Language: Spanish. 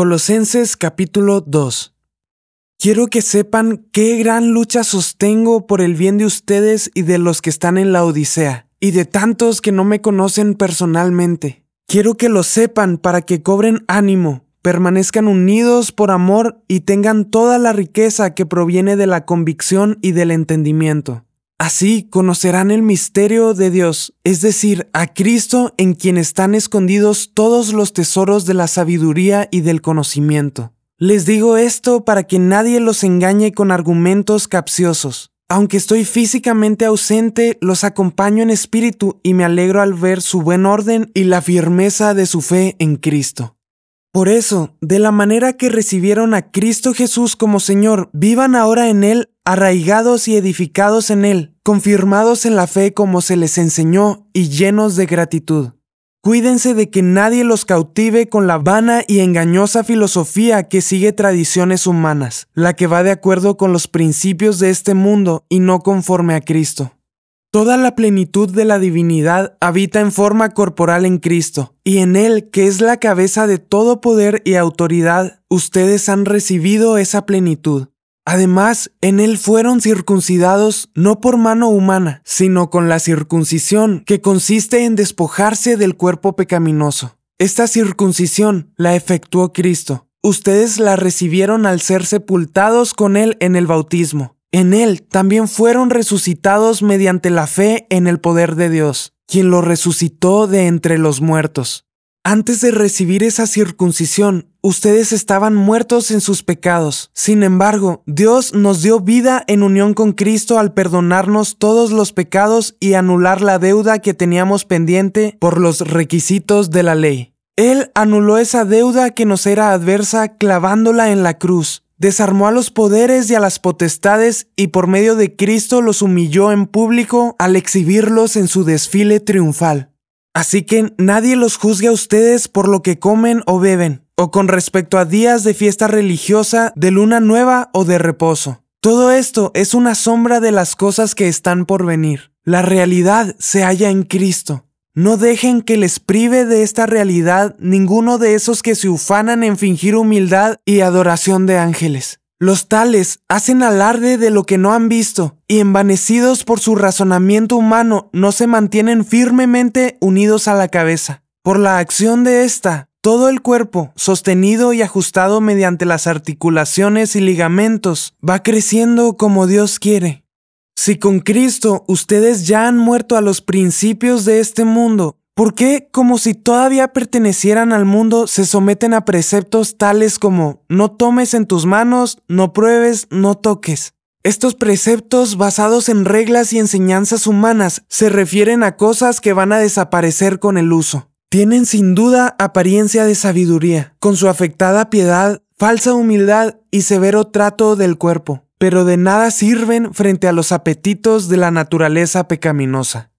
Colosenses capítulo 2 Quiero que sepan qué gran lucha sostengo por el bien de ustedes y de los que están en la Odisea, y de tantos que no me conocen personalmente. Quiero que lo sepan para que cobren ánimo, permanezcan unidos por amor y tengan toda la riqueza que proviene de la convicción y del entendimiento. Así conocerán el misterio de Dios, es decir, a Cristo en quien están escondidos todos los tesoros de la sabiduría y del conocimiento. Les digo esto para que nadie los engañe con argumentos capciosos. Aunque estoy físicamente ausente, los acompaño en espíritu y me alegro al ver su buen orden y la firmeza de su fe en Cristo. Por eso, de la manera que recibieron a Cristo Jesús como Señor, vivan ahora en Él, arraigados y edificados en Él, confirmados en la fe como se les enseñó y llenos de gratitud. Cuídense de que nadie los cautive con la vana y engañosa filosofía que sigue tradiciones humanas, la que va de acuerdo con los principios de este mundo y no conforme a Cristo. Toda la plenitud de la divinidad habita en forma corporal en Cristo, y en Él, que es la cabeza de todo poder y autoridad, ustedes han recibido esa plenitud. Además, en Él fueron circuncidados no por mano humana, sino con la circuncisión, que consiste en despojarse del cuerpo pecaminoso. Esta circuncisión la efectuó Cristo. Ustedes la recibieron al ser sepultados con Él en el bautismo en él también fueron resucitados mediante la fe en el poder de Dios, quien lo resucitó de entre los muertos. Antes de recibir esa circuncisión, ustedes estaban muertos en sus pecados. Sin embargo, Dios nos dio vida en unión con Cristo al perdonarnos todos los pecados y anular la deuda que teníamos pendiente por los requisitos de la ley. Él anuló esa deuda que nos era adversa clavándola en la cruz desarmó a los poderes y a las potestades y por medio de Cristo los humilló en público al exhibirlos en su desfile triunfal. Así que nadie los juzgue a ustedes por lo que comen o beben, o con respecto a días de fiesta religiosa, de luna nueva o de reposo. Todo esto es una sombra de las cosas que están por venir. La realidad se halla en Cristo. No dejen que les prive de esta realidad ninguno de esos que se ufanan en fingir humildad y adoración de ángeles. Los tales hacen alarde de lo que no han visto, y envanecidos por su razonamiento humano no se mantienen firmemente unidos a la cabeza. Por la acción de ésta, todo el cuerpo, sostenido y ajustado mediante las articulaciones y ligamentos, va creciendo como Dios quiere. Si con Cristo ustedes ya han muerto a los principios de este mundo, ¿por qué, como si todavía pertenecieran al mundo, se someten a preceptos tales como no tomes en tus manos, no pruebes, no toques? Estos preceptos basados en reglas y enseñanzas humanas se refieren a cosas que van a desaparecer con el uso. Tienen sin duda apariencia de sabiduría, con su afectada piedad, falsa humildad y severo trato del cuerpo pero de nada sirven frente a los apetitos de la naturaleza pecaminosa.